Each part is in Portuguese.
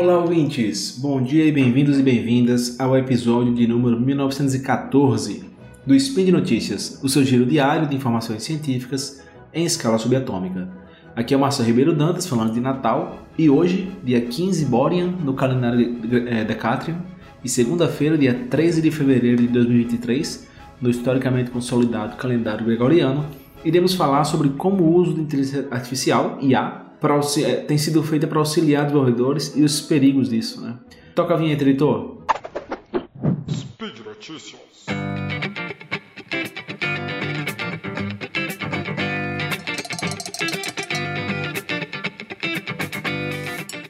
Olá, ouvintes! Bom dia e bem-vindos e bem-vindas ao episódio de número 1914 do Spin de Notícias, o seu giro diário de informações científicas em escala subatômica. Aqui é o Márcio Ribeiro Dantas falando de Natal e hoje, dia 15 Borean, no calendário é, Decatrium, e segunda-feira, dia 13 de fevereiro de 2023, no historicamente consolidado calendário gregoriano, iremos falar sobre como o uso de inteligência artificial, IA, é, tem sido feita para auxiliar desenvolvedores e os perigos disso. Né? Toca a vinheta, editor. Speed Notícias.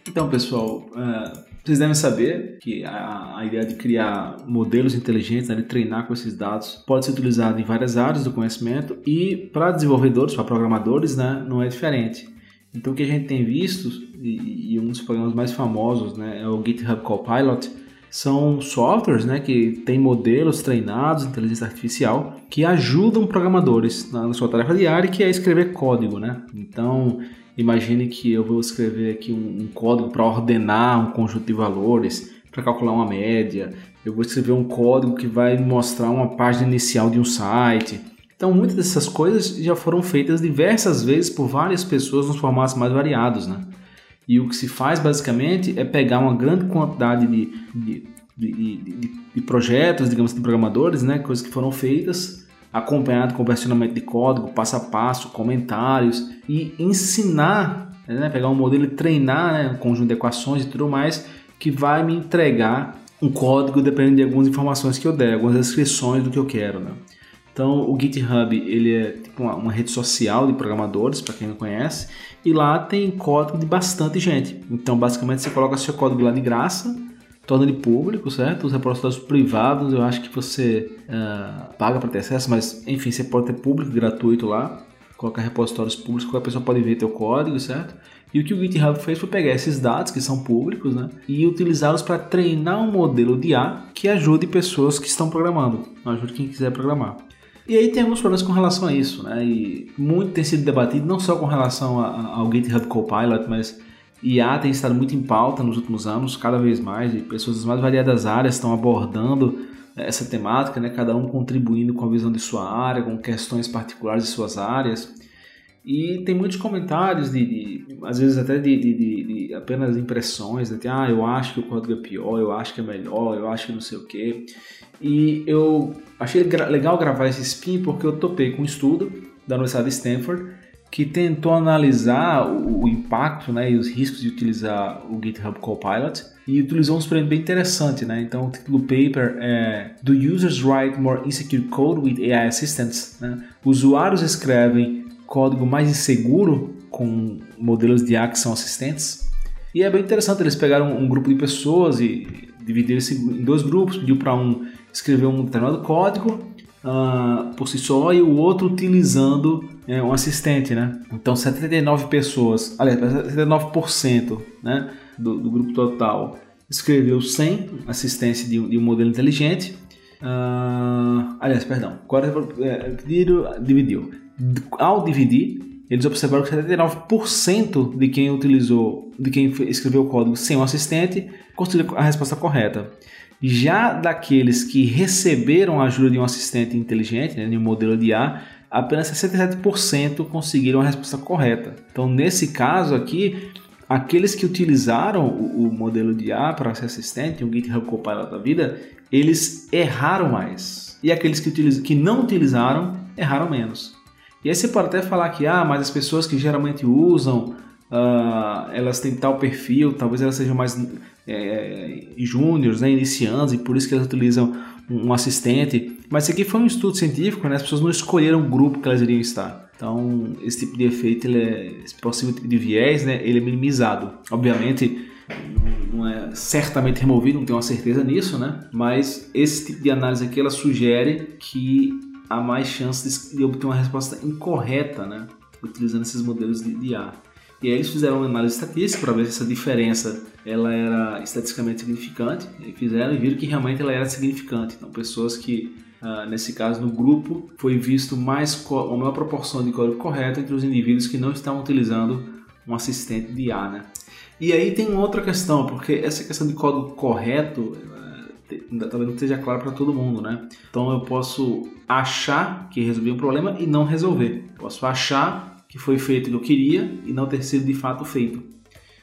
Então, pessoal, uh, vocês devem saber que a, a, ideia de criar modelos inteligentes, né, de treinar com esses dados, pode ser utilizada em várias áreas do conhecimento e para desenvolvedores, para programadores, né, não é diferente. Então, o que a gente tem visto, e, e um dos programas mais famosos né, é o GitHub Copilot, são softwares né, que têm modelos treinados, inteligência artificial, que ajudam programadores na, na sua tarefa diária, que é escrever código. Né? Então, Imagine que eu vou escrever aqui um, um código para ordenar um conjunto de valores, para calcular uma média. Eu vou escrever um código que vai mostrar uma página inicial de um site. Então, muitas dessas coisas já foram feitas diversas vezes por várias pessoas nos formatos mais variados, né? E o que se faz basicamente é pegar uma grande quantidade de, de, de, de, de projetos, digamos, de programadores, né? Coisas que foram feitas acompanhado com versionamento de código, passo a passo, comentários e ensinar, né, pegar um modelo e treinar né, um conjunto de equações e tudo mais que vai me entregar um código dependendo de algumas informações que eu der, algumas descrições do que eu quero. Né? Então o GitHub ele é tipo uma, uma rede social de programadores, para quem não conhece, e lá tem código de bastante gente. Então basicamente você coloca seu código lá de graça torna ele público, certo? Os repositórios privados, eu acho que você uh, paga para ter acesso, mas enfim, você pode ter público, gratuito lá, colocar repositórios públicos, qualquer pessoa pode ver teu código, certo? E o que o GitHub fez foi pegar esses dados que são públicos, né, e utilizá-los para treinar um modelo de IA que ajude pessoas que estão programando, ajude quem quiser programar. E aí tem alguns problemas com relação a isso, né? E muito tem sido debatido não só com relação ao GitHub Copilot, mas IA tem estado muito em pauta nos últimos anos, cada vez mais, e pessoas das mais variadas áreas estão abordando eh, essa temática, né? cada um contribuindo com a visão de sua área, com questões particulares de suas áreas. E tem muitos comentários, de, de às vezes até de, de, de apenas impressões, né? ah, eu acho que o código é pior, eu acho que é melhor, eu acho que não sei o que. E eu achei legal gravar esse spin porque eu topei com um estudo da Universidade de Stanford que tentou analisar o, o, impacto né, e os riscos de utilizar o GitHub Copilot e utilizou um experimento bem interessante. Né? Então, o título do paper é Do Users Write More Insecure Code with AI Assistants? Né? Usuários escrevem código mais inseguro com modelos de IA que são assistentes? E é bem interessante, eles pegaram um grupo de pessoas e dividiram se em dois grupos, pediu para um escrever um determinado código uh, por si só e o outro utilizando é, um assistente, né? Então 79 pessoas, aliás, 79% né, do, do, grupo total escreveu sem assistência de, de um modelo inteligente. Uh, aliás, perdão, é, dividiu. Ao dividir, eles observaram que 79% de quem utilizou, de quem escreveu o código sem um assistente, conseguiu a resposta correta. Já daqueles que receberam a ajuda de um assistente inteligente, né, de um modelo de IA, apenas 67% conseguiram a resposta correta. Então, nesse caso aqui, aqueles que utilizaram o, o modelo de IA para ser assistente, o GitHub Copilot da vida, eles erraram mais. E aqueles que, utilizam, que não utilizaram, erraram menos. E aí você pode até falar que, ah, mas as pessoas que geralmente usam Uh, elas têm tal perfil, talvez elas sejam mais é, júniores, né, iniciantes, e por isso que elas utilizam um, assistente. Mas isso aqui foi um estudo científico, né, as pessoas não escolheram o grupo que elas iriam estar. Então, esse tipo de efeito, é, esse possível tipo de viés, né, ele é minimizado. Obviamente, não é certamente removido, não tenho uma certeza nisso, né? Mas esse tipo de análise aqui, ela sugere que há mais chances de obter uma resposta incorreta, né? Utilizando esses modelos de IA. E aí eles fizeram uma análise estatística para ver se essa diferença ela era estatisticamente significante. E fizeram e viram que realmente ela era significante. Então, pessoas que, ah, nesse caso, no grupo, foi visto mais uma maior proporção de código correto entre os indivíduos que não estavam utilizando um assistente de IA, né? E aí tem outra questão, porque essa questão de código correto talvez não esteja claro para todo mundo, né? Então eu posso achar que resolvi um problema e não resolver. Posso achar que foi feito o que eu queria e não ter sido de fato feito.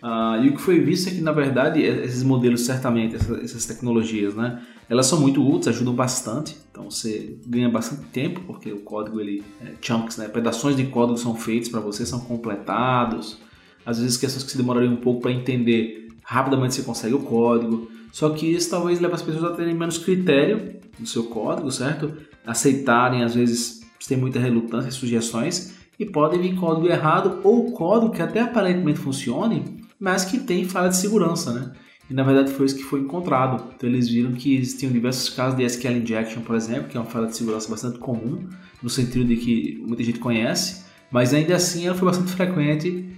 Uh, e o que foi visto é que, na verdade, esses modelos, certamente, essas, essas, tecnologias, né, elas são muito úteis, ajudam bastante. Então, você ganha bastante tempo, porque o código, ele, é, chunks, né, pedaços de código são feitos para você, são completados. Às vezes, questões que se demorariam um pouco para entender, rapidamente você consegue o código. Só que isso talvez leve as pessoas a terem menos critério no seu código, certo? Aceitarem, às vezes, tem muita relutância sugestões, e pode vir código errado ou código que até aparentemente funcione, mas que tem falha de segurança, né? E na verdade foi isso que foi encontrado. Então eles viram que existiam diversos casos de SQL injection, por exemplo, que é uma falha de segurança bastante comum, no sentido de que muita gente conhece, mas ainda assim ela foi bastante frequente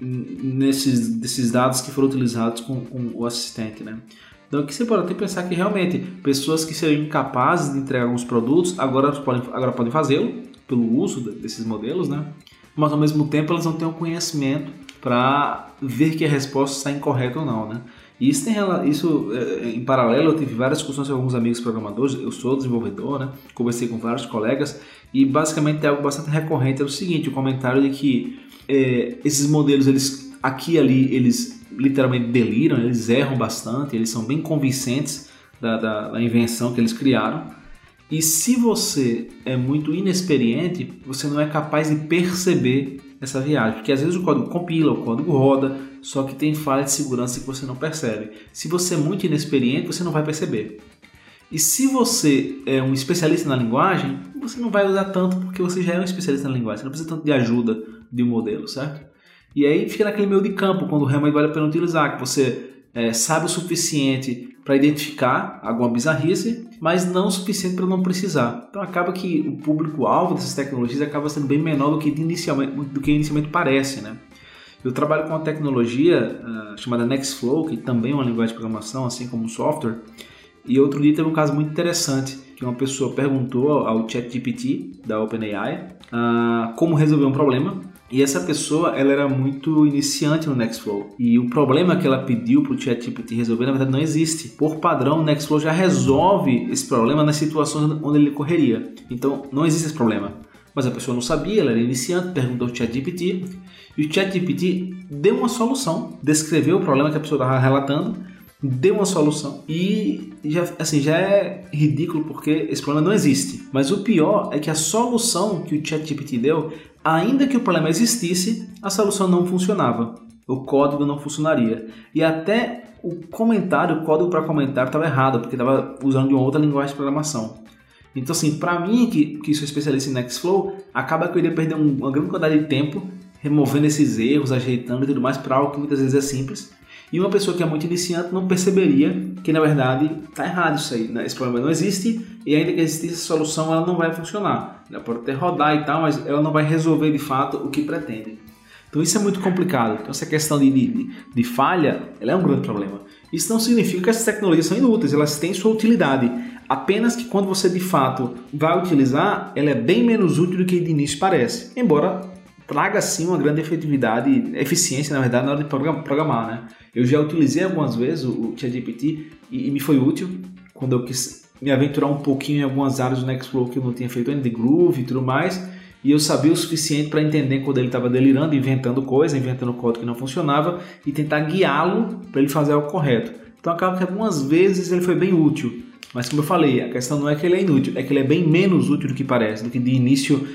nesses desses dados que foram utilizados com, com o assistente, né? Então aqui você pode até pensar que realmente pessoas que seriam incapazes de entregar alguns produtos agora podem, agora podem fazê-lo pelo uso desses modelos, né? Mas ao mesmo tempo elas não têm o conhecimento para ver que a resposta está incorreta ou não, né? E isso, tem, isso é, em paralelo, eu tive várias discussões com alguns amigos programadores, eu sou desenvolvedor, né? Conversei com vários colegas e basicamente é algo bastante recorrente é o seguinte, o comentário de que é, esses modelos, eles aqui e ali, eles literalmente deliram, eles erram bastante, eles são bem convincentes da, da, da invenção que eles criaram. E se você é muito inexperiente, você não é capaz de perceber essa viagem, porque às vezes o código compila, o código roda, só que tem falha de segurança que você não percebe. Se você é muito inexperiente, você não vai perceber. E se você é um especialista na linguagem, você não vai usar tanto porque você já é um especialista na linguagem, você não precisa tanto de ajuda de um modelo, certo? E aí fica naquele meio de campo, quando realmente vale a pena utilizar, que você é, sabe o suficiente para identificar alguma bizarrice, mas não o suficiente para não precisar. Então acaba que o público-alvo dessas tecnologias acaba sendo bem menor do que inicialmente, do que inicialmente parece, né? Eu trabalho com uma tecnologia uh, chamada Nextflow, que também é uma linguagem de programação, assim como o software, e outro dia teve um caso muito interessante, que uma pessoa perguntou ao ChatGPT da OpenAI uh, como resolver um problema. E essa pessoa, ela era muito iniciante no Nextflow. E o problema que ela pediu para o ChatGPT resolver, na verdade, não existe. Por padrão, o Nextflow já resolve esse problema nas situações onde ele correria. Então, não existe esse problema. Mas a pessoa não sabia, ela era iniciante, perguntou ao ChatGPT. E o ChatGPT deu uma solução, descreveu o problema que a pessoa estava relatando dê uma solução. E já, assim, já é ridículo porque esse problema não existe. Mas o pior é que a solução que o ChatGPT deu, ainda que o problema existisse, a solução não funcionava. O código não funcionaria. E até o comentário, o código para comentário estava errado, porque estava usando de uma outra linguagem de programação. Então, assim, para mim, que, que sou especialista em Nextflow, acaba que eu iria perder uma grande quantidade de tempo removendo esses erros, ajeitando e tudo mais para algo que muitas vezes é simples e uma pessoa que é muito iniciante não perceberia que na verdade está errado isso aí, né? esse problema não existe e ainda que existisse essa solução ela não vai funcionar. Ela pode até rodar e tal, mas ela não vai resolver de fato o que pretende. Então isso é muito complicado. Então essa questão de, de, de falha ela é um grande problema. Isso não significa que essas tecnologias são inúteis, elas têm sua utilidade. Apenas que quando você de fato vai utilizar, ela é bem menos útil do que de início parece. Embora traga sim uma grande efetividade, eficiência na verdade na hora de programar, né? Eu já utilizei algumas vezes o ChatGPT e, e me foi útil quando eu quis me aventurar um pouquinho em algumas áreas do Nextflow que eu não tinha feito ainda, de Groove e tudo mais, e eu sabia o suficiente para entender quando ele estava delirando, inventando coisa, inventando código que não funcionava e tentar guiá-lo para ele fazer algo correto. Então acaba que algumas vezes ele foi bem útil, mas como eu falei, a questão não é que ele é inútil, é que ele é bem menos útil do que parece, do que de início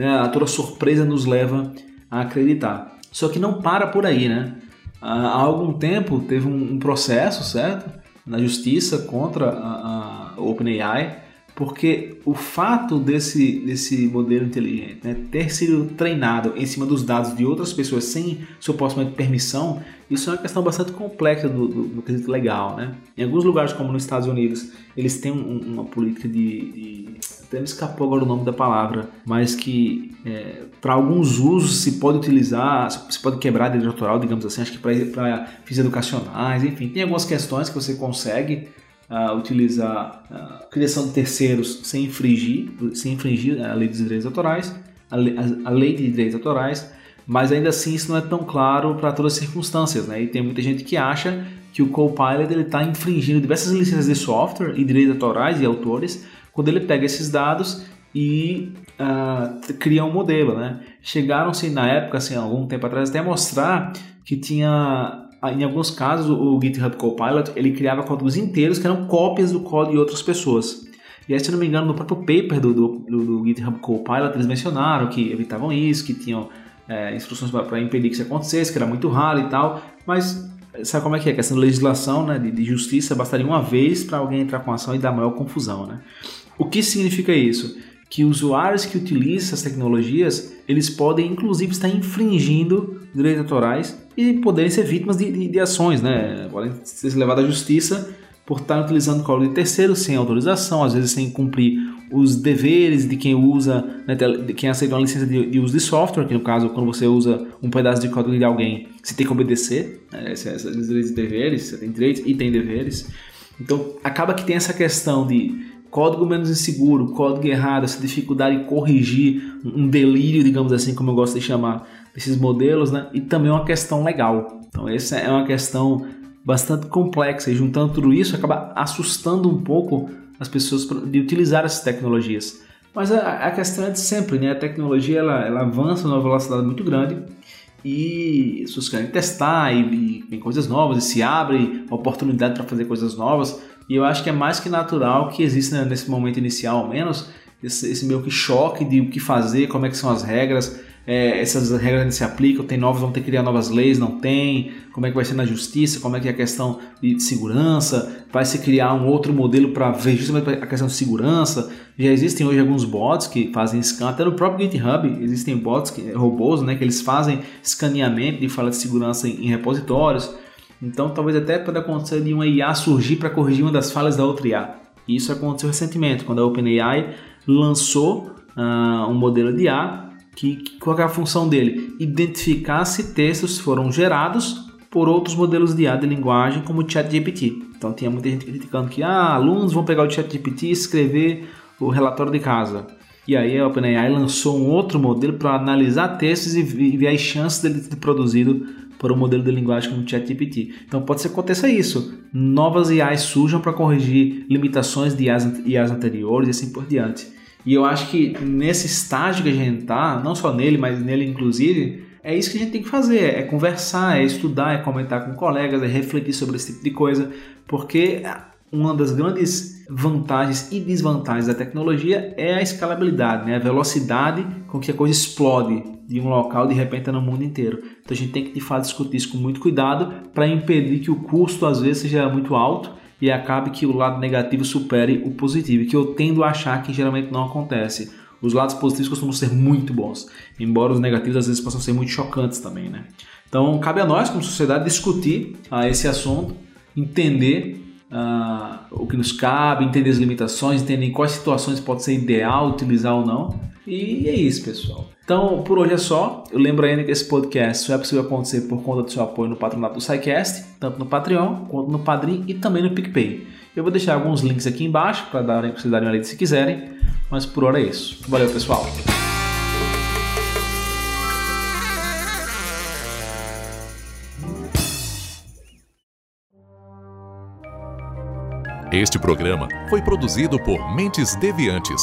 né, a toda surpresa nos leva a acreditar. Só que não para por aí, né? Há algum tempo teve um, processo, certo? Na justiça contra a, a OpenAI, porque o fato desse, desse modelo inteligente né, ter sido treinado em cima dos dados de outras pessoas sem supostamente permissão, isso é uma questão bastante complexa do, do, do quesito legal. Né? Em alguns lugares, como nos Estados Unidos, eles têm um, uma política de, de até me escapou agora o nome da palavra, mas que é, para alguns usos se pode utilizar, se pode quebrar direito autoral, digamos assim, acho que para fins educacionais, enfim, tem algumas questões que você consegue uh, utilizar a criação de terceiros sem infringir, sem infringir a lei dos direitos autorais, a lei, a, a lei de direitos autorais, mas ainda assim isso não é tão claro para todas as circunstâncias, né? E tem muita gente que acha que o Copilot está infringindo diversas licenças de software e direitos autorais e autores quando ele pega esses dados e uh, cria um modelo, né? Chegaram-se na época, assim, algum tempo atrás, até mostrar que tinha, em alguns casos, o GitHub Copilot ele criava códigos inteiros que eram cópias do código de outras pessoas. E aí, se não me engano, no próprio paper do, do, do, GitHub Copilot, eles mencionaram que evitavam isso, que tinham é, instruções para impedir que isso acontecesse, que era muito raro e tal, mas sabe como é que é? A questão legislação, né, de, de justiça, bastaria uma vez para alguém entrar com ação e dar maior confusão, né? O que significa isso? Que usuários que utilizam essas tecnologias, eles podem inclusive estar infringindo direitos autorais e poderem ser vítimas de, de, de ações, né? Podem ser levados à justiça por estar utilizando código de terceiro sem autorização, às vezes sem cumprir os deveres de quem usa, né, de quem aceita uma licença de, de, uso de software, que no caso, quando você usa um pedaço de código de alguém, você tem que obedecer, né, esses direitos e deveres, você tem direitos e tem deveres. Então, acaba que tem essa questão de código menos inseguro, código errado, essa dificuldade em corrigir um delírio, digamos assim, como eu gosto de chamar esses modelos, né? E também uma questão legal. Então, essa é uma questão bastante complexa e juntando tudo isso acaba assustando um pouco as pessoas de utilizar essas tecnologias. Mas a, a questão é de sempre, né? A tecnologia ela, ela avança numa velocidade muito grande e pessoas querem testar e, e coisas novas e se abre oportunidade para fazer coisas novas. E eu acho que é mais que natural que exista né, nesse momento inicial, ao menos, esse, esse meio que choque de o que fazer, como é que são as regras, é, essas regras não se aplicam, tem novas, vão ter que criar novas leis, não tem, como é que vai ser na justiça, como é que é a questão de segurança, vai se criar um outro modelo para ver justamente a questão de segurança. Já existem hoje alguns bots que fazem scan, até no próprio GitHub existem bots, que, robôs, né, que eles fazem escaneamento de falha de segurança em, em repositórios. Então talvez até pode acontecer de uma IA surgir para corrigir uma das falhas da outra IA. Isso aconteceu recentemente, quando a OpenAI lançou uh, um modelo de IA que, qual é a função dele? Identificar se textos foram gerados por outros modelos de IA de linguagem, como o ChatGPT. Então tinha muita gente criticando que ah, alunos vão pegar o ChatGPT e escrever o relatório de casa. E aí a OpenAI lançou um outro modelo para analisar textos e ver as chances dele ter produzido por um modelo de linguagem como o ChatGPT. Então pode ser que aconteça isso. Novas IAs surjam para corrigir limitações de IAs, IAs anteriores e assim por diante. E eu acho que nesse estágio que a gente tá, não só nele, mas nele inclusive, é isso que a gente tem que fazer, é conversar, é estudar, é comentar com colegas, é refletir sobre esse tipo de coisa, porque uma das grandes vantagens e desvantagens da tecnologia é a escalabilidade, né? a velocidade com que a coisa explode de um local de repente no mundo inteiro. Então a gente tem que de fato discutir isso com muito cuidado para impedir que o custo às vezes seja muito alto e acabe que o lado negativo supere o positivo, que eu tendo a achar que geralmente não acontece. Os lados positivos costumam ser muito bons, embora os negativos às vezes possam ser muito chocantes também, né? Então, cabe a nós, como sociedade, discutir ah, esse assunto, entender ah, o que nos cabe, entender as limitações, entender em quais situações pode ser ideal utilizar ou não. E é isso, pessoal. Então, por hoje é só. Eu lembro ainda que esse podcast só é possível acontecer por conta do seu apoio no patronato do SciCast, tanto no Patreon quanto no Padrim e também no PicPay. Eu vou deixar alguns links aqui embaixo para darem vocês darem uma lida se quiserem, mas por hora é isso. Valeu, pessoal! Este programa foi produzido por Mentes Deviantes.